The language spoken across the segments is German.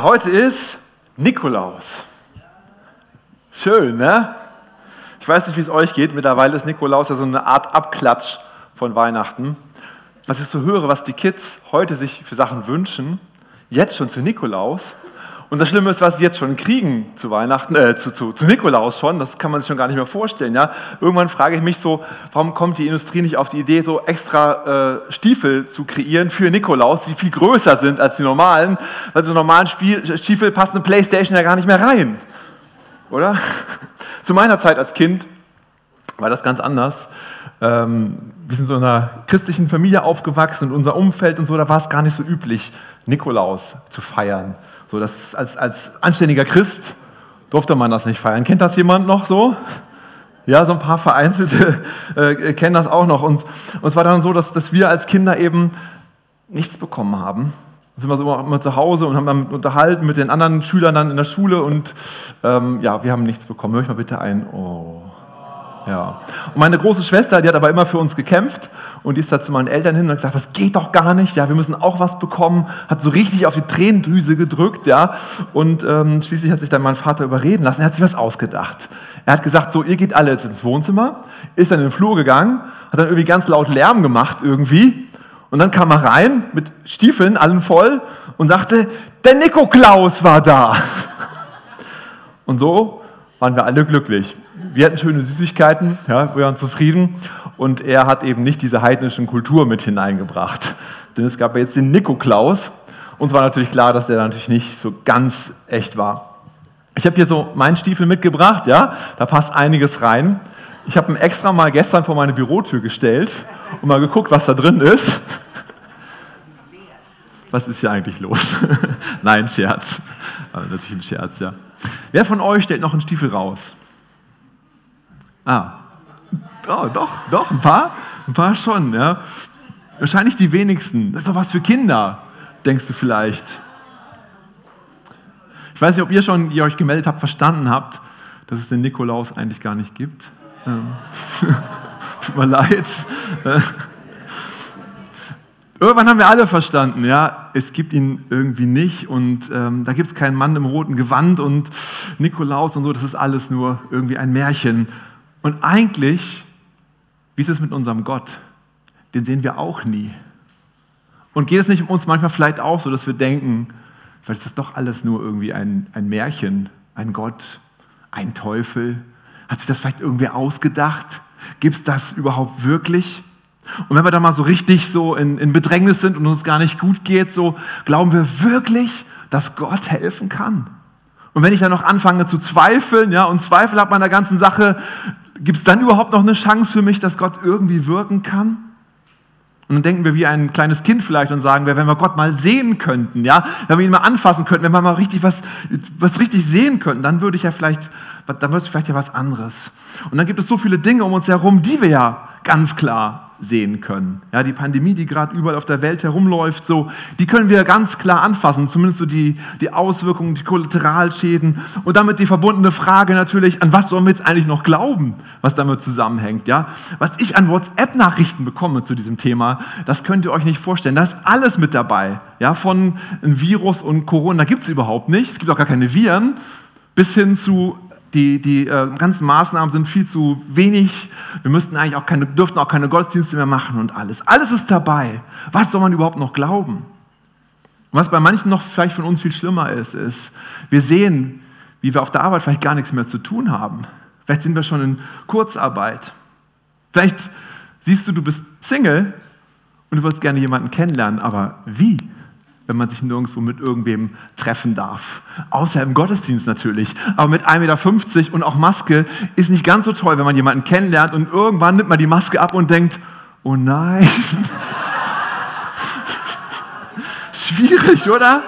Heute ist Nikolaus. Schön, ne? Ich weiß nicht, wie es euch geht. Mittlerweile ist Nikolaus ja so eine Art Abklatsch von Weihnachten. Was ich so höre, was die Kids heute sich für Sachen wünschen, jetzt schon zu Nikolaus, und das Schlimme ist, was sie jetzt schon kriegen zu Weihnachten, äh, zu, zu, zu Nikolaus schon, das kann man sich schon gar nicht mehr vorstellen. Ja? Irgendwann frage ich mich so, warum kommt die Industrie nicht auf die Idee, so extra äh, Stiefel zu kreieren für Nikolaus, die viel größer sind als die normalen, weil so normalen Spiel, Stiefel passt eine Playstation ja gar nicht mehr rein. Oder? Zu meiner Zeit als Kind war das ganz anders. Ähm, wir sind so in einer christlichen Familie aufgewachsen und unser Umfeld und so, da war es gar nicht so üblich, Nikolaus zu feiern. So, das als, als anständiger Christ durfte man das nicht feiern. Kennt das jemand noch so? Ja, so ein paar Vereinzelte äh, kennen das auch noch. Und, und es war dann so, dass, dass wir als Kinder eben nichts bekommen haben. Da sind wir so immer zu Hause und haben dann unterhalten mit den anderen Schülern dann in der Schule und ähm, ja, wir haben nichts bekommen. Hör ich mal bitte ein. Oh. Ja. Und meine große Schwester, die hat aber immer für uns gekämpft und die ist da zu meinen Eltern hin und hat gesagt, das geht doch gar nicht, ja, wir müssen auch was bekommen, hat so richtig auf die Tränendrüse gedrückt, ja, und ähm, schließlich hat sich dann mein Vater überreden lassen, er hat sich was ausgedacht. Er hat gesagt, so, ihr geht alle jetzt ins Wohnzimmer, ist dann in den Flur gegangen, hat dann irgendwie ganz laut Lärm gemacht irgendwie und dann kam er rein mit Stiefeln, allen voll und sagte, der Nikoklaus war da. Und so waren wir alle glücklich. Wir hatten schöne Süßigkeiten, ja, wir waren zufrieden und er hat eben nicht diese heidnischen Kultur mit hineingebracht. Denn es gab jetzt den Nikoklaus. Uns war natürlich klar, dass der natürlich nicht so ganz echt war. Ich habe hier so meinen Stiefel mitgebracht, ja, da passt einiges rein. Ich habe ihn extra mal gestern vor meine Bürotür gestellt und mal geguckt, was da drin ist. Was ist hier eigentlich los? Nein, Scherz. natürlich ein Scherz, ja. Wer von euch stellt noch einen Stiefel raus? Ah, oh, doch, doch, ein paar, ein paar schon, ja. Wahrscheinlich die wenigsten. Das ist doch was für Kinder, denkst du vielleicht. Ich weiß nicht, ob ihr schon, ihr euch gemeldet habt, verstanden habt, dass es den Nikolaus eigentlich gar nicht gibt. Ähm, tut mir leid. Irgendwann haben wir alle verstanden, ja, es gibt ihn irgendwie nicht und ähm, da gibt es keinen Mann im roten Gewand und Nikolaus und so, das ist alles nur irgendwie ein Märchen. Und eigentlich, wie ist es mit unserem Gott? Den sehen wir auch nie. Und geht es nicht um uns manchmal vielleicht auch so, dass wir denken, vielleicht ist das doch alles nur irgendwie ein, ein Märchen, ein Gott, ein Teufel? Hat sich das vielleicht irgendwie ausgedacht? Gibt es das überhaupt wirklich? Und wenn wir da mal so richtig so in, in Bedrängnis sind und uns gar nicht gut geht, so glauben wir wirklich, dass Gott helfen kann. Und wenn ich dann noch anfange zu zweifeln, ja, und Zweifel habe an der ganzen Sache, gibt es dann überhaupt noch eine Chance für mich, dass Gott irgendwie wirken kann? Und dann denken wir wie ein kleines Kind vielleicht und sagen wir, wenn wir Gott mal sehen könnten, ja, wenn wir ihn mal anfassen könnten, wenn wir mal richtig was, was richtig sehen könnten, dann würde ich ja vielleicht, dann würde es vielleicht ja was anderes. Und dann gibt es so viele Dinge um uns herum, die wir ja ganz klar sehen können. Ja, die Pandemie, die gerade überall auf der Welt herumläuft, so, die können wir ganz klar anfassen, zumindest so die, die Auswirkungen, die Kollateralschäden und damit die verbundene Frage natürlich, an was sollen wir jetzt eigentlich noch glauben, was damit zusammenhängt. Ja? Was ich an WhatsApp-Nachrichten bekomme zu diesem Thema, das könnt ihr euch nicht vorstellen. Da ist alles mit dabei. Ja? Von Virus und Corona gibt es überhaupt nicht. Es gibt auch gar keine Viren bis hin zu die, die äh, ganzen Maßnahmen sind viel zu wenig. Wir müssten eigentlich auch keine, dürften auch keine Gottesdienste mehr machen und alles. Alles ist dabei. Was soll man überhaupt noch glauben? Und was bei manchen noch vielleicht von uns viel schlimmer ist, ist, wir sehen, wie wir auf der Arbeit vielleicht gar nichts mehr zu tun haben. Vielleicht sind wir schon in Kurzarbeit. Vielleicht siehst du, du bist Single und du würdest gerne jemanden kennenlernen, aber wie? Wenn man sich nirgendwo mit irgendwem treffen darf. Außer im Gottesdienst natürlich. Aber mit 1,50 Meter und auch Maske ist nicht ganz so toll, wenn man jemanden kennenlernt und irgendwann nimmt man die Maske ab und denkt, oh nein. Schwierig, oder?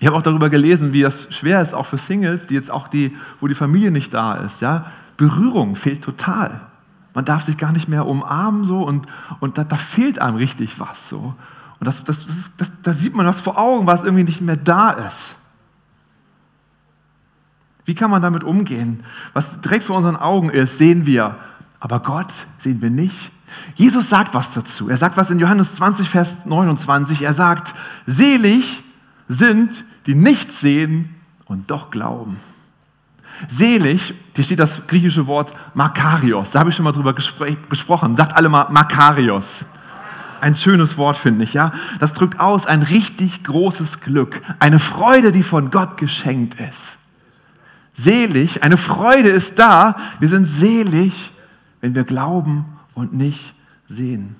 Ich habe auch darüber gelesen, wie das schwer ist, auch für Singles, die jetzt auch die, wo die Familie nicht da ist. Ja? Berührung fehlt total. Man darf sich gar nicht mehr umarmen so und, und da, da fehlt einem richtig was so. Und das, das, das, das, da sieht man was vor Augen, was irgendwie nicht mehr da ist. Wie kann man damit umgehen? Was direkt vor unseren Augen ist, sehen wir, aber Gott sehen wir nicht. Jesus sagt was dazu. Er sagt was in Johannes 20, Vers 29. Er sagt, selig sind, die nicht sehen und doch glauben. Selig, hier steht das griechische Wort Makarios. Da habe ich schon mal drüber gespr gesprochen. Sagt alle mal Makarios. Ein schönes Wort, finde ich, ja. Das drückt aus ein richtig großes Glück. Eine Freude, die von Gott geschenkt ist. Selig, eine Freude ist da. Wir sind selig, wenn wir glauben und nicht sehen.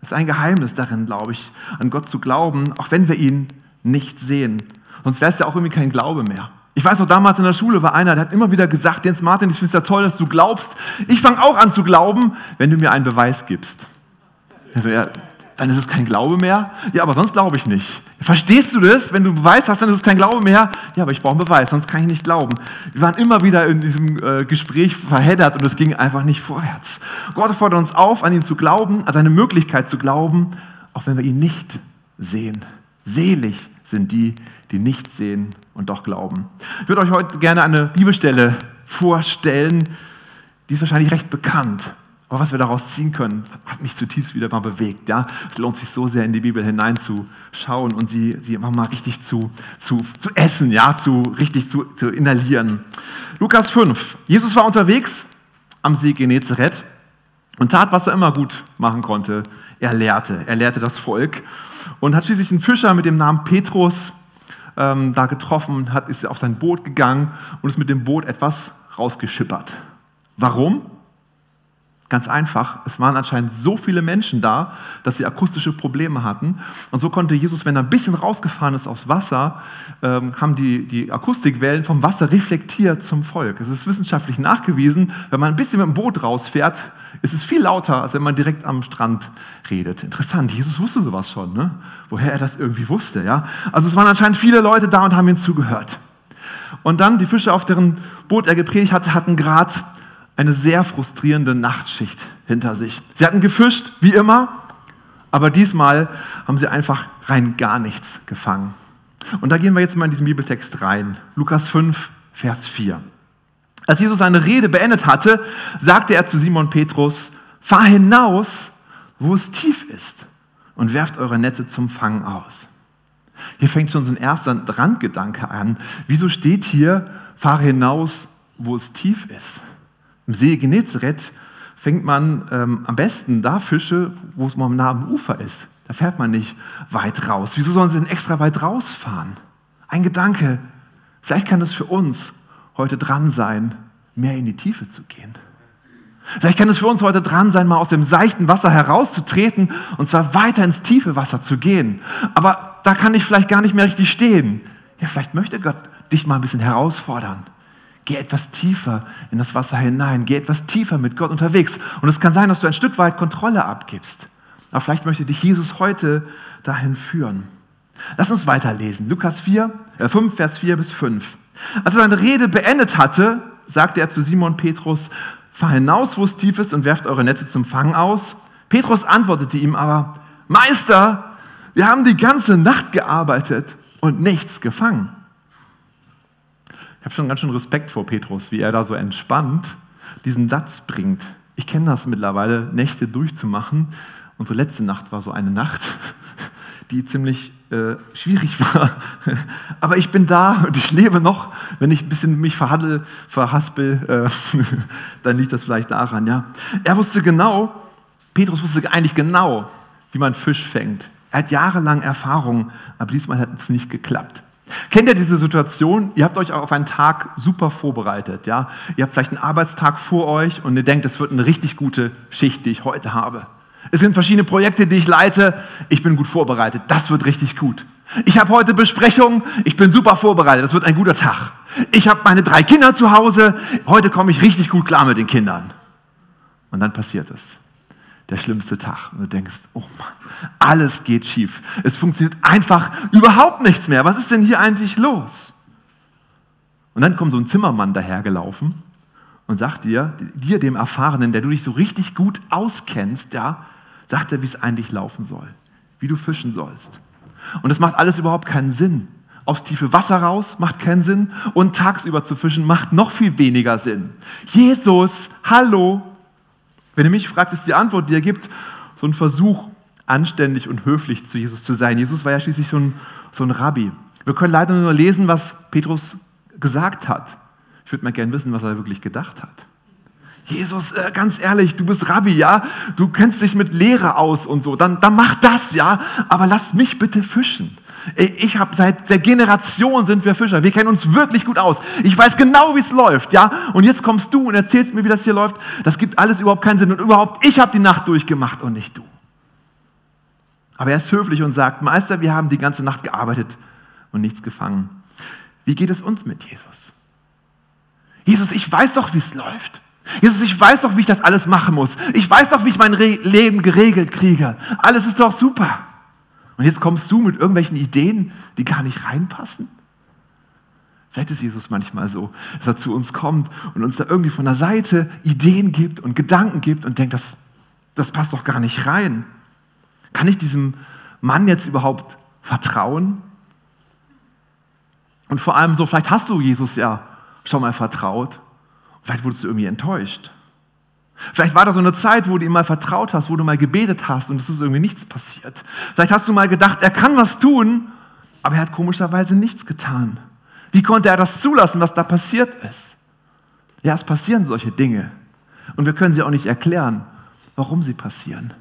Das ist ein Geheimnis darin, glaube ich, an Gott zu glauben, auch wenn wir ihn nicht sehen. Sonst wäre es ja auch irgendwie kein Glaube mehr. Ich weiß noch, damals in der Schule war einer, der hat immer wieder gesagt, Jens Martin, ich finde es ja toll, dass du glaubst. Ich fange auch an zu glauben, wenn du mir einen Beweis gibst. Also, ja, dann ist es kein Glaube mehr. Ja, aber sonst glaube ich nicht. Verstehst du das? Wenn du einen Beweis hast, dann ist es kein Glaube mehr. Ja, aber ich brauche einen Beweis, sonst kann ich nicht glauben. Wir waren immer wieder in diesem äh, Gespräch verheddert und es ging einfach nicht vorwärts. Gott fordert uns auf, an ihn zu glauben, an seine Möglichkeit zu glauben, auch wenn wir ihn nicht sehen. Selig sind die, die nicht sehen und doch glauben. Ich würde euch heute gerne eine Bibelstelle vorstellen, die ist wahrscheinlich recht bekannt. Aber was wir daraus ziehen können, hat mich zutiefst wieder mal bewegt. Ja? Es lohnt sich so sehr, in die Bibel hineinzuschauen und sie, sie einfach mal richtig zu, zu, zu essen, ja? zu, richtig zu, zu inhalieren. Lukas 5. Jesus war unterwegs am See Genezareth und tat, was er immer gut machen konnte. Er lehrte. Er lehrte das Volk und hat schließlich einen Fischer mit dem Namen Petrus ähm, da getroffen, hat, ist auf sein Boot gegangen und ist mit dem Boot etwas rausgeschippert. Warum? Ganz einfach, es waren anscheinend so viele Menschen da, dass sie akustische Probleme hatten. Und so konnte Jesus, wenn er ein bisschen rausgefahren ist aufs Wasser, ähm, haben die, die Akustikwellen vom Wasser reflektiert zum Volk. Es ist wissenschaftlich nachgewiesen, wenn man ein bisschen mit dem Boot rausfährt, ist es viel lauter, als wenn man direkt am Strand redet. Interessant, Jesus wusste sowas schon, ne? woher er das irgendwie wusste. Ja? Also es waren anscheinend viele Leute da und haben ihm zugehört. Und dann die Fische, auf deren Boot er gepredigt hatte, hatten gerade eine sehr frustrierende Nachtschicht hinter sich. Sie hatten gefischt, wie immer, aber diesmal haben sie einfach rein gar nichts gefangen. Und da gehen wir jetzt mal in diesen Bibeltext rein. Lukas 5, Vers 4. Als Jesus seine Rede beendet hatte, sagte er zu Simon Petrus, fahr hinaus, wo es tief ist und werft eure Netze zum Fangen aus. Hier fängt schon so ein erster Randgedanke an. Wieso steht hier, fahre hinaus, wo es tief ist? Im See Genezareth fängt man ähm, am besten da Fische, wo es mal nah am Ufer ist. Da fährt man nicht weit raus. Wieso sollen sie denn extra weit rausfahren? Ein Gedanke, vielleicht kann es für uns heute dran sein, mehr in die Tiefe zu gehen. Vielleicht kann es für uns heute dran sein, mal aus dem seichten Wasser herauszutreten und zwar weiter ins tiefe Wasser zu gehen. Aber da kann ich vielleicht gar nicht mehr richtig stehen. Ja, vielleicht möchte Gott dich mal ein bisschen herausfordern. Geh etwas tiefer in das Wasser hinein. Geh etwas tiefer mit Gott unterwegs. Und es kann sein, dass du ein Stück weit Kontrolle abgibst. Aber vielleicht möchte dich Jesus heute dahin führen. Lass uns weiterlesen. Lukas 4, äh 5, Vers 4 bis 5. Als er seine Rede beendet hatte, sagte er zu Simon Petrus, fahr hinaus, wo es tief ist und werft eure Netze zum Fangen aus. Petrus antwortete ihm aber, Meister, wir haben die ganze Nacht gearbeitet und nichts gefangen habe schon ganz schön Respekt vor Petrus, wie er da so entspannt diesen Satz bringt. Ich kenne das mittlerweile, Nächte durchzumachen. Unsere letzte Nacht war so eine Nacht, die ziemlich äh, schwierig war. Aber ich bin da und ich lebe noch. Wenn ich ein bisschen mich verhaddel, verhaspel, äh, dann liegt das vielleicht daran. Ja. Er wusste genau, Petrus wusste eigentlich genau, wie man Fisch fängt. Er hat jahrelang Erfahrung, aber diesmal hat es nicht geklappt. Kennt ihr diese Situation? Ihr habt euch auf einen Tag super vorbereitet, ja? Ihr habt vielleicht einen Arbeitstag vor euch und ihr denkt, das wird eine richtig gute Schicht, die ich heute habe. Es sind verschiedene Projekte, die ich leite. Ich bin gut vorbereitet. Das wird richtig gut. Ich habe heute Besprechungen. Ich bin super vorbereitet. Das wird ein guter Tag. Ich habe meine drei Kinder zu Hause. Heute komme ich richtig gut klar mit den Kindern. Und dann passiert es der schlimmste Tag. Und du denkst, oh Mann, alles geht schief. Es funktioniert einfach überhaupt nichts mehr. Was ist denn hier eigentlich los? Und dann kommt so ein Zimmermann dahergelaufen und sagt dir, dir, dem Erfahrenen, der du dich so richtig gut auskennst, ja, sagt er, wie es eigentlich laufen soll, wie du fischen sollst. Und das macht alles überhaupt keinen Sinn. Aufs tiefe Wasser raus macht keinen Sinn und tagsüber zu fischen macht noch viel weniger Sinn. Jesus, hallo, Wenn ihr mich fragt, ist die Antwort, die er gibt, so ein Versuch, anständig und höflich zu Jesus zu sein. Jesus war ja schließlich so ein, so ein Rabbi. Wir können leider nur lesen, was Petrus gesagt hat. Ich würde mal gerne wissen, was er wirklich gedacht hat. Jesus, äh, ganz ehrlich, du bist Rabbi, ja? Du kennst dich mit Lehre aus und so. Dann, dann mach das, ja? Aber lass mich bitte fischen. Ich habe seit der Generation sind wir Fischer. Wir kennen uns wirklich gut aus. Ich weiß genau, wie es läuft, ja? Und jetzt kommst du und erzählst mir, wie das hier läuft. Das gibt alles überhaupt keinen Sinn und überhaupt ich habe die Nacht durchgemacht und nicht du. Aber er ist höflich und sagt, Meister, wir haben die ganze Nacht gearbeitet und nichts gefangen. Wie geht es uns mit Jesus? Jesus, ich weiß doch, wie es läuft. Jesus, ich weiß doch, wie ich das alles machen muss. Ich weiß doch, wie ich mein Re Leben geregelt kriege. Alles ist doch super. Und jetzt kommst du mit irgendwelchen Ideen, die gar nicht reinpassen? Vielleicht ist Jesus manchmal so, dass er zu uns kommt und uns da irgendwie von der Seite Ideen gibt und Gedanken gibt und denkt, das, das passt doch gar nicht rein. Kann ich diesem Mann jetzt überhaupt vertrauen? Und vor allem so, vielleicht hast du Jesus ja schon mal vertraut. Vielleicht wurdest du irgendwie enttäuscht. Vielleicht war da so eine Zeit, wo du ihm mal vertraut hast, wo du mal gebetet hast und es ist irgendwie nichts passiert. Vielleicht hast du mal gedacht, er kann was tun, aber er hat komischerweise nichts getan. Wie konnte er das zulassen, was da passiert ist? Ja, es passieren solche Dinge. Und wir können sie auch nicht erklären, warum sie passieren.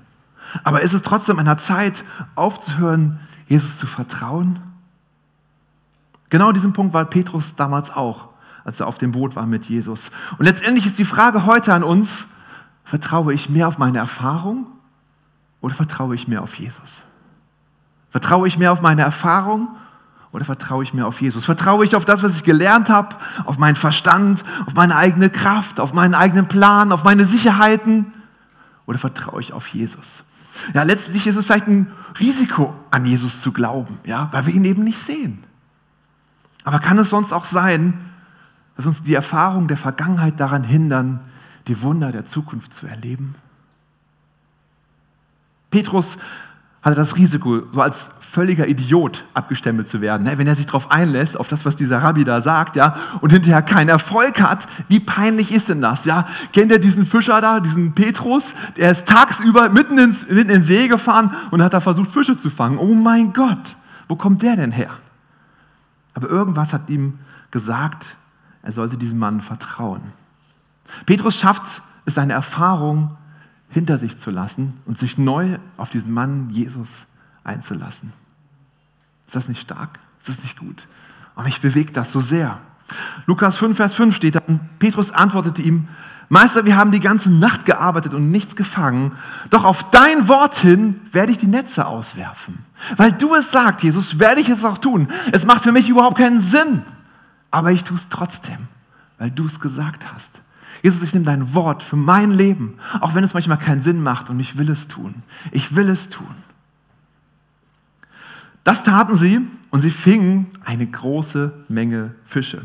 Aber ist es trotzdem an der Zeit, aufzuhören, Jesus zu vertrauen? Genau diesen Punkt war Petrus damals auch, als er auf dem Boot war mit Jesus. Und letztendlich ist die Frage heute an uns, vertraue ich mehr auf meine Erfahrung oder vertraue ich mehr auf Jesus? Vertraue ich mehr auf meine Erfahrung oder vertraue ich mehr auf Jesus? Vertraue ich auf das, was ich gelernt habe, auf meinen Verstand, auf meine eigene Kraft, auf meinen eigenen Plan, auf meine Sicherheiten? Oder vertraue ich auf Jesus? Ja, letztlich ist es vielleicht ein Risiko, an Jesus zu glauben, ja, weil wir ihn eben nicht sehen. Aber kann es sonst auch sein, dass uns die Erfahrungen der Vergangenheit daran hindern, die Wunder der Zukunft zu erleben? Petrus hatte das Risiko, so als völliger Idiot abgestempelt zu werden. Ne? Wenn er sich darauf einlässt, auf das, was dieser Rabbi da sagt, ja, und hinterher keinen Erfolg hat, wie peinlich ist denn das? Ja? Kennt ihr diesen Fischer da, diesen Petrus? Der ist tagsüber mitten ins, in den See gefahren und hat da versucht, Fische zu fangen. Oh mein Gott, wo kommt der denn her? Aber irgendwas hat ihm gesagt, er sollte diesem Mann vertrauen. Petrus schafft es, seine Erfahrung hinter sich zu lassen und sich neu auf diesen Mann Jesus einzulassen. Ist das nicht stark? Ist das nicht gut? Und mich bewegt das so sehr. Lukas 5, Vers 5 steht dann, Petrus antwortete ihm, Meister, wir haben die ganze Nacht gearbeitet und nichts gefangen, doch auf dein Wort hin werde ich die Netze auswerfen. Weil du es sagst, Jesus, werde ich es auch tun. Es macht für mich überhaupt keinen Sinn, aber ich tue es trotzdem, weil du es gesagt hast. Jesus, ich nehme dein Wort für mein Leben, auch wenn es manchmal keinen Sinn macht und ich will es tun. Ich will es tun. Das taten sie und sie fingen eine große Menge Fische.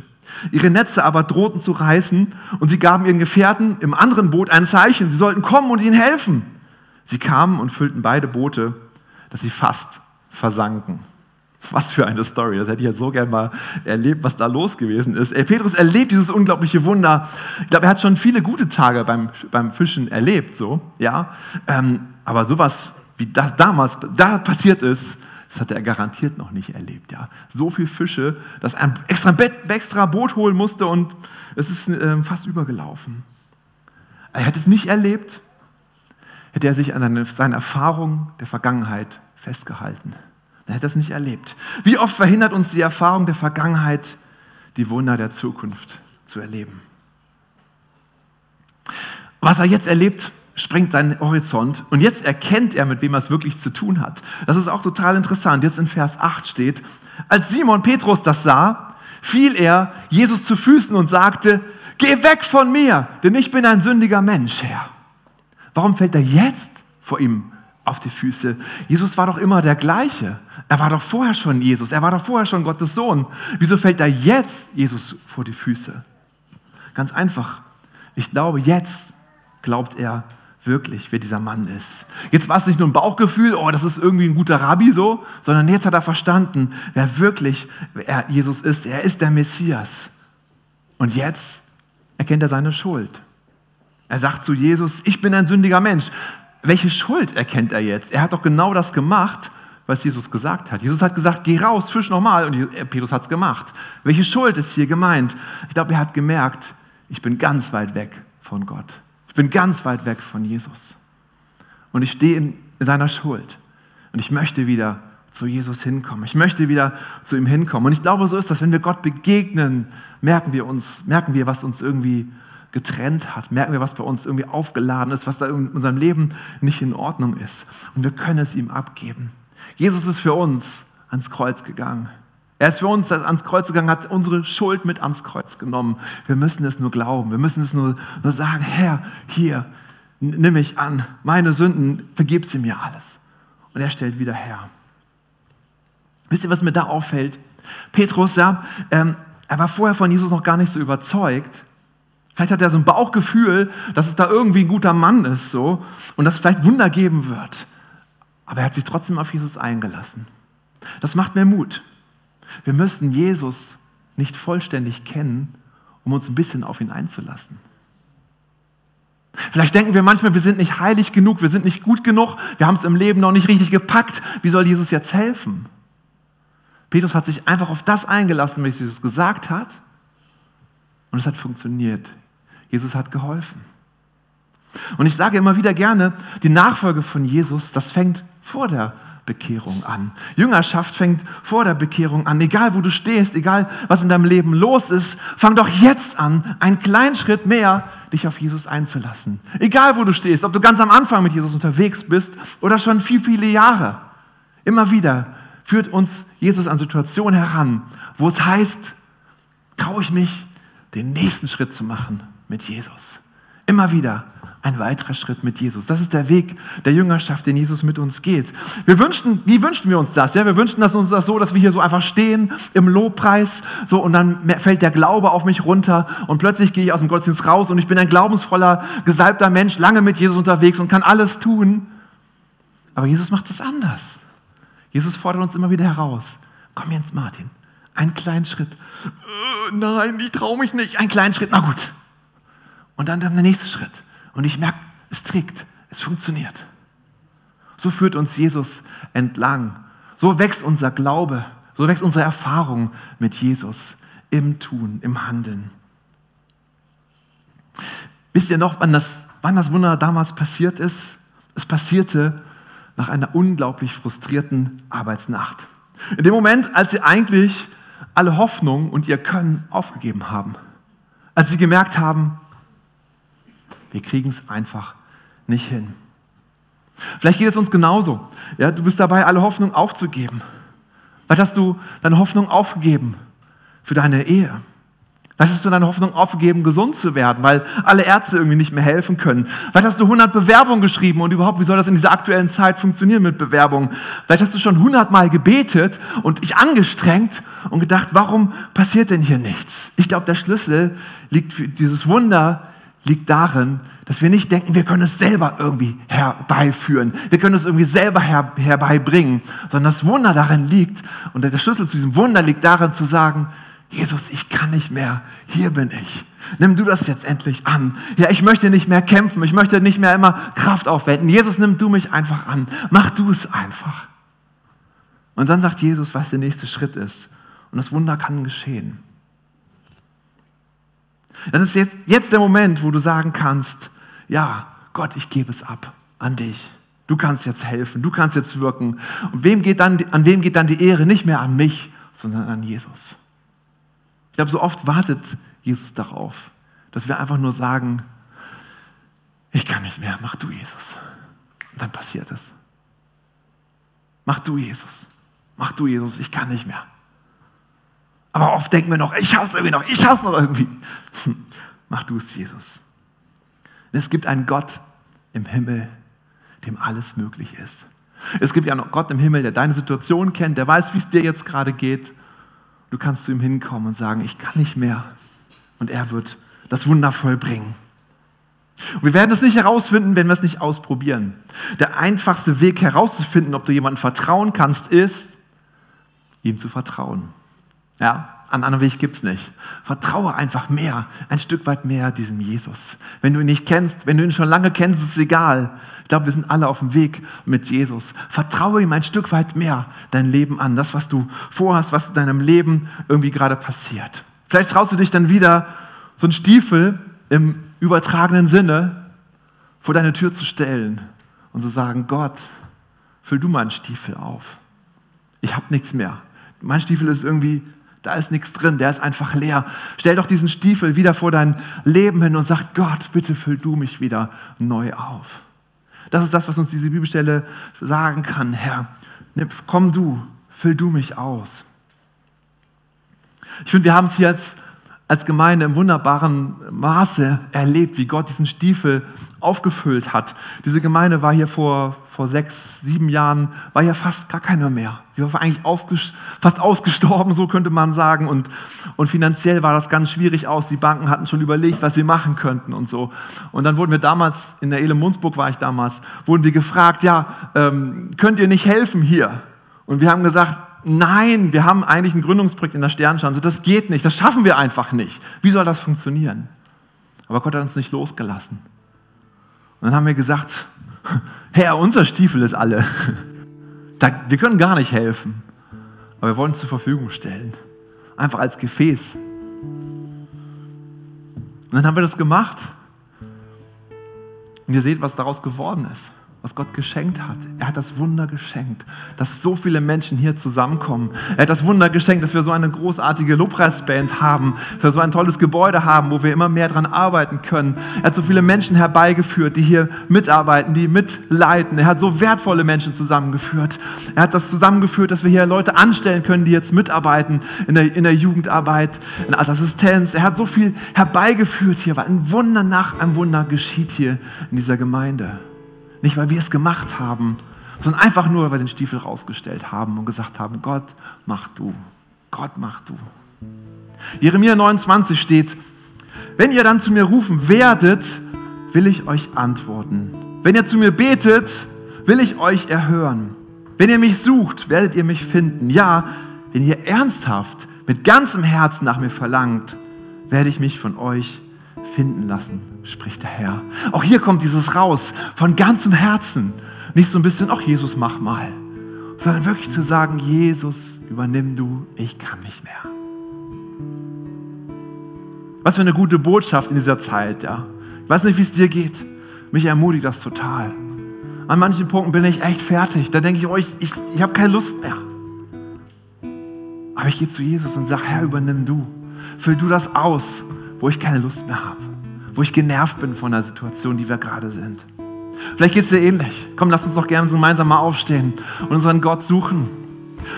Ihre Netze aber drohten zu reißen und sie gaben ihren Gefährten im anderen Boot ein Zeichen, sie sollten kommen und ihnen helfen. Sie kamen und füllten beide Boote, dass sie fast versanken. Was für eine Story. Das hätte ich ja so gern mal erlebt, was da los gewesen ist. Ey, Petrus erlebt dieses unglaubliche Wunder. Ich glaube, er hat schon viele gute Tage beim, beim Fischen erlebt, so, ja. Ähm, aber sowas, wie das damals da passiert ist, das hat er garantiert noch nicht erlebt, ja. So viele Fische, dass er ein extra, extra Boot holen musste und es ist ähm, fast übergelaufen. Er hätte es nicht erlebt, hätte er sich an seine, seine Erfahrung der Vergangenheit festgehalten. Er hat das nicht erlebt. Wie oft verhindert uns die Erfahrung der Vergangenheit, die Wunder der Zukunft zu erleben? Was er jetzt erlebt, sprengt seinen Horizont und jetzt erkennt er, mit wem er es wirklich zu tun hat. Das ist auch total interessant. Jetzt in Vers 8 steht, als Simon Petrus das sah, fiel er Jesus zu Füßen und sagte, geh weg von mir, denn ich bin ein sündiger Mensch, Herr. Warum fällt er jetzt vor ihm auf die Füße. Jesus war doch immer der gleiche. Er war doch vorher schon Jesus. Er war doch vorher schon Gottes Sohn. Wieso fällt da jetzt Jesus vor die Füße? Ganz einfach. Ich glaube, jetzt glaubt er wirklich, wer dieser Mann ist. Jetzt war es nicht nur ein Bauchgefühl, oh, das ist irgendwie ein guter Rabbi so, sondern jetzt hat er verstanden, wer wirklich wer Jesus ist. Er ist der Messias. Und jetzt erkennt er seine Schuld. Er sagt zu Jesus, ich bin ein sündiger Mensch. Welche Schuld erkennt er jetzt? Er hat doch genau das gemacht, was Jesus gesagt hat. Jesus hat gesagt, geh raus, fisch nochmal. Und Petrus hat es gemacht. Welche Schuld ist hier gemeint? Ich glaube, er hat gemerkt, ich bin ganz weit weg von Gott. Ich bin ganz weit weg von Jesus. Und ich stehe in seiner Schuld. Und ich möchte wieder zu Jesus hinkommen. Ich möchte wieder zu ihm hinkommen. Und ich glaube, so ist das, wenn wir Gott begegnen, merken wir uns, merken wir, was uns irgendwie getrennt hat, merken wir, was bei uns irgendwie aufgeladen ist, was da in unserem Leben nicht in Ordnung ist. Und wir können es ihm abgeben. Jesus ist für uns ans Kreuz gegangen. Er ist für uns ans Kreuz gegangen, hat unsere Schuld mit ans Kreuz genommen. Wir müssen es nur glauben. Wir müssen es nur, nur sagen, Herr, hier, nimm mich an. Meine Sünden, vergib sie mir alles. Und er stellt wieder her. Wisst ihr, was mir da auffällt? Petrus, ja, ähm, er war vorher von Jesus noch gar nicht so überzeugt. Vielleicht hat er so ein Bauchgefühl, dass es da irgendwie ein guter Mann ist so und dass es vielleicht Wunder geben wird. Aber er hat sich trotzdem auf Jesus eingelassen. Das macht mir Mut. Wir müssen Jesus nicht vollständig kennen, um uns ein bisschen auf ihn einzulassen. Vielleicht denken wir manchmal, wir sind nicht heilig genug, wir sind nicht gut genug, wir haben es im Leben noch nicht richtig gepackt. Wie soll Jesus jetzt helfen? Petrus hat sich einfach auf das eingelassen, was Jesus gesagt hat. Und es hat funktioniert. Jesus hat geholfen. Und ich sage immer wieder gerne, die Nachfolge von Jesus, das fängt vor der Bekehrung an. Jüngerschaft fängt vor der Bekehrung an. Egal wo du stehst, egal was in deinem Leben los ist, fang doch jetzt an, einen kleinen Schritt mehr dich auf Jesus einzulassen. Egal wo du stehst, ob du ganz am Anfang mit Jesus unterwegs bist oder schon viel, viele Jahre. Immer wieder führt uns Jesus an Situationen heran, wo es heißt, traue ich mich, den nächsten Schritt zu machen mit Jesus. Immer wieder ein weiterer Schritt mit Jesus. Das ist der Weg der Jüngerschaft, den Jesus mit uns geht. Wir wünschten, wie wünschten wir uns das? Ja, wir wünschten uns das so, dass wir hier so einfach stehen im Lobpreis, so und dann fällt der Glaube auf mich runter und plötzlich gehe ich aus dem Gottesdienst raus und ich bin ein glaubensvoller, gesalbter Mensch, lange mit Jesus unterwegs und kann alles tun. Aber Jesus macht das anders. Jesus fordert uns immer wieder heraus. Komm Jens Martin, einen kleinen Schritt. Äh, nein, ich traue mich nicht. Einen kleinen Schritt, na gut. Und dann der nächste Schritt. Und ich merke, es trägt, es funktioniert. So führt uns Jesus entlang. So wächst unser Glaube, so wächst unsere Erfahrung mit Jesus im Tun, im Handeln. Wisst ihr noch, wann das, wann das Wunder damals passiert ist? Es passierte nach einer unglaublich frustrierten Arbeitsnacht. In dem Moment, als sie eigentlich alle Hoffnung und ihr Können aufgegeben haben. Als sie gemerkt haben, wir kriegen es einfach nicht hin. Vielleicht geht es uns genauso. Ja, du bist dabei, alle Hoffnung aufzugeben. Vielleicht hast du deine Hoffnung aufgegeben für deine Ehe. Vielleicht hast du deine Hoffnung aufgegeben, gesund zu werden, weil alle Ärzte irgendwie nicht mehr helfen können. Vielleicht hast du 100 Bewerbungen geschrieben und überhaupt, wie soll das in dieser aktuellen Zeit funktionieren mit Bewerbungen? Vielleicht hast du schon 100 Mal gebetet und dich angestrengt und gedacht, warum passiert denn hier nichts? Ich glaube, der Schlüssel liegt für dieses Wunder liegt darin, dass wir nicht denken, wir können es selber irgendwie herbeiführen. Wir können es irgendwie selber her, herbeibringen, sondern das Wunder darin liegt und der Schlüssel zu diesem Wunder liegt darin zu sagen, Jesus, ich kann nicht mehr, hier bin ich. Nimm du das jetzt endlich an. Ja, ich möchte nicht mehr kämpfen, ich möchte nicht mehr immer Kraft aufwenden. Jesus, nimm du mich einfach an. Mach du es einfach. Und dann sagt Jesus, was der nächste Schritt ist. Und das Wunder kann geschehen. Das ist jetzt, jetzt der Moment, wo du sagen kannst, ja, Gott, ich gebe es ab an dich. Du kannst jetzt helfen, du kannst jetzt wirken. Und wem geht dann, an wem geht dann die Ehre? Nicht mehr an mich, sondern an Jesus. Ich glaube, so oft wartet Jesus darauf, dass wir einfach nur sagen, ich kann nicht mehr, mach du Jesus. Und dann passiert es. Mach du Jesus. Mach du Jesus, ich kann nicht mehr. Aber oft denken wir noch, ich hasse irgendwie noch, ich hasse noch irgendwie. Mach du es, Jesus. Es gibt einen Gott im Himmel, dem alles möglich ist. Es gibt ja noch Gott im Himmel, der deine Situation kennt, der weiß, wie es dir jetzt gerade geht. Du kannst zu ihm hinkommen und sagen, ich kann nicht mehr. Und er wird das Wunder vollbringen. Und wir werden es nicht herausfinden, wenn wir es nicht ausprobieren. Der einfachste Weg herauszufinden, ob du jemandem vertrauen kannst, ist, ihm zu vertrauen. Ja, einen anderen Weg gibt es nicht. Vertraue einfach mehr, ein Stück weit mehr diesem Jesus. Wenn du ihn nicht kennst, wenn du ihn schon lange kennst, ist es egal. Ich glaube, wir sind alle auf dem Weg mit Jesus. Vertraue ihm ein Stück weit mehr dein Leben an, das, was du vorhast, was in deinem Leben irgendwie gerade passiert. Vielleicht traust du dich dann wieder, so einen Stiefel im übertragenen Sinne vor deine Tür zu stellen und zu sagen, Gott, füll du meinen Stiefel auf. Ich habe nichts mehr. Mein Stiefel ist irgendwie, da ist nichts drin, der ist einfach leer. Stell doch diesen Stiefel wieder vor dein Leben hin und sag, Gott, bitte füll du mich wieder neu auf. Das ist das, was uns diese Bibelstelle sagen kann, Herr. Komm du, füll du mich aus. Ich finde, wir haben es jetzt als Gemeinde im wunderbaren Maße erlebt, wie Gott diesen Stiefel aufgefüllt hat. Diese Gemeinde war hier vor, vor sechs, sieben Jahren, war hier fast gar keiner mehr. Sie war eigentlich ausges fast ausgestorben, so könnte man sagen. Und, und finanziell war das ganz schwierig aus. Die Banken hatten schon überlegt, was sie machen könnten und so. Und dann wurden wir damals, in der Ele Munzburg war ich damals, wurden wir gefragt, ja, ähm, könnt ihr nicht helfen hier? Und wir haben gesagt, nein, wir haben eigentlich ein Gründungsprojekt in der Sternschanze, das geht nicht, das schaffen wir einfach nicht. Wie soll das funktionieren? Aber Gott hat uns nicht losgelassen. Und dann haben wir gesagt, Herr, unser Stiefel ist alle. wir können gar nicht helfen, aber wir wollen es zur Verfügung stellen. Einfach als Gefäß. Und dann haben wir das gemacht. Und ihr seht, was daraus geworden ist was Gott geschenkt hat. Er hat das Wunder geschenkt, dass so viele Menschen hier zusammenkommen. Er hat das Wunder geschenkt, dass wir so eine großartige Lobpreisband haben, dass wir so ein tolles Gebäude haben, wo wir immer mehr dran arbeiten können. Er hat so viele Menschen herbeigeführt, die hier mitarbeiten, die mitleiten. Er hat so wertvolle Menschen zusammengeführt. Er hat das zusammengeführt, dass wir hier Leute anstellen können, die jetzt mitarbeiten in der, in der Jugendarbeit, als Assistenz. Er hat so viel herbeigeführt hier, weil ein Wunder nach einem Wunder geschieht hier in dieser Gemeinde. Nicht, weil wir es gemacht haben, sondern einfach nur, weil wir den Stiefel rausgestellt haben und gesagt haben, Gott, mach du. Gott, mach du. Jeremia 29 steht, wenn ihr dann zu mir rufen werdet, will ich euch antworten. Wenn ihr zu mir betet, will ich euch erhören. Wenn ihr mich sucht, werdet ihr mich finden. Ja, wenn ihr ernsthaft mit ganzem Herzen nach mir verlangt, werde ich mich von euch finden lassen, spricht der Herr. Auch hier kommt dieses raus von ganzem Herzen. Nicht so ein bisschen, ach Jesus, mach mal, sondern wirklich zu sagen, Jesus, übernimm du, ich kann nicht mehr. Was für eine gute Botschaft in dieser Zeit, ja. Ich weiß nicht, wie es dir geht. Mich ermutigt das total. An manchen Punkten bin ich echt fertig. Da denke ich, oh, ich, ich, ich habe keine Lust mehr. Aber ich gehe zu Jesus und sage, Herr, übernimm du. Füll du das aus wo ich keine Lust mehr habe, wo ich genervt bin von der Situation, die wir gerade sind. Vielleicht geht es dir ähnlich. Komm, lass uns doch gerne gemeinsam mal aufstehen und unseren Gott suchen.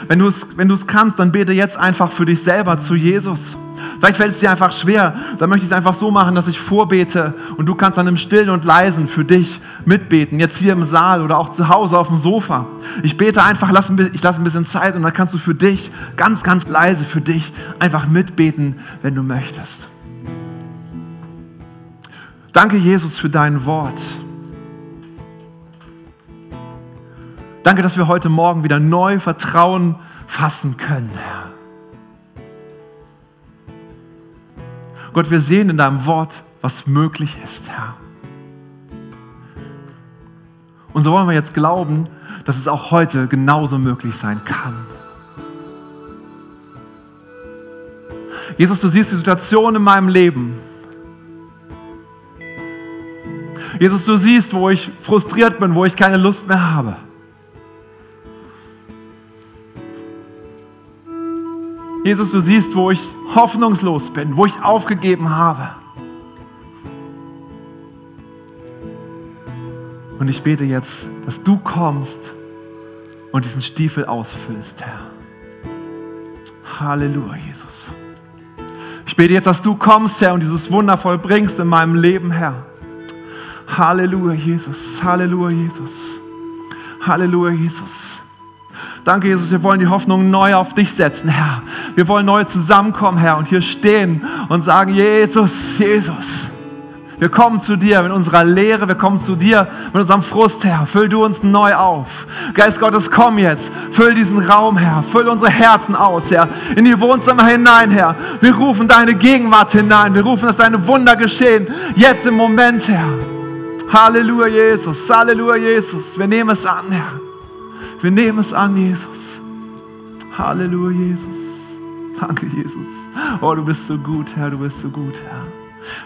Wenn du es wenn kannst, dann bete jetzt einfach für dich selber zu Jesus. Vielleicht fällt es dir einfach schwer. Dann möchte ich es einfach so machen, dass ich vorbete und du kannst dann im Stillen und Leisen für dich mitbeten. Jetzt hier im Saal oder auch zu Hause auf dem Sofa. Ich bete einfach, ich lasse ein bisschen Zeit und dann kannst du für dich ganz, ganz leise für dich einfach mitbeten, wenn du möchtest. Danke, Jesus, für dein Wort. Danke, dass wir heute Morgen wieder neu Vertrauen fassen können, Herr. Gott, wir sehen in deinem Wort, was möglich ist, Herr. Und so wollen wir jetzt glauben, dass es auch heute genauso möglich sein kann. Jesus, du siehst die Situation in meinem Leben. Jesus, du siehst, wo ich frustriert bin, wo ich keine Lust mehr habe. Jesus, du siehst, wo ich hoffnungslos bin, wo ich aufgegeben habe. Und ich bete jetzt, dass du kommst und diesen Stiefel ausfüllst, Herr. Halleluja, Jesus. Ich bete jetzt, dass du kommst, Herr, und dieses Wunder vollbringst in meinem Leben, Herr. Halleluja, Jesus. Halleluja, Jesus. Halleluja, Jesus. Danke, Jesus. Wir wollen die Hoffnung neu auf dich setzen, Herr. Wir wollen neu zusammenkommen, Herr, und hier stehen und sagen, Jesus, Jesus. Wir kommen zu dir mit unserer Lehre, wir kommen zu dir mit unserem Frust, Herr. Füll du uns neu auf. Geist Gottes, komm jetzt. Füll diesen Raum, Herr. Füll unsere Herzen aus, Herr. In die Wohnzimmer hinein, Herr. Wir rufen deine Gegenwart hinein. Wir rufen, dass deine Wunder geschehen. Jetzt im Moment, Herr. Halleluja, Jesus. Halleluja, Jesus. Wir nehmen es an, Herr. Wir nehmen es an, Jesus. Halleluja, Jesus. Danke, Jesus. Oh, du bist so gut, Herr. Du bist so gut, Herr.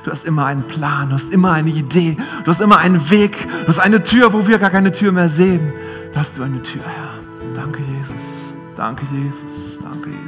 Du hast immer einen Plan, du hast immer eine Idee, du hast immer einen Weg, du hast eine Tür, wo wir gar keine Tür mehr sehen. Da hast du eine Tür, Herr. Danke, Jesus. Danke, Jesus. Danke, Jesus.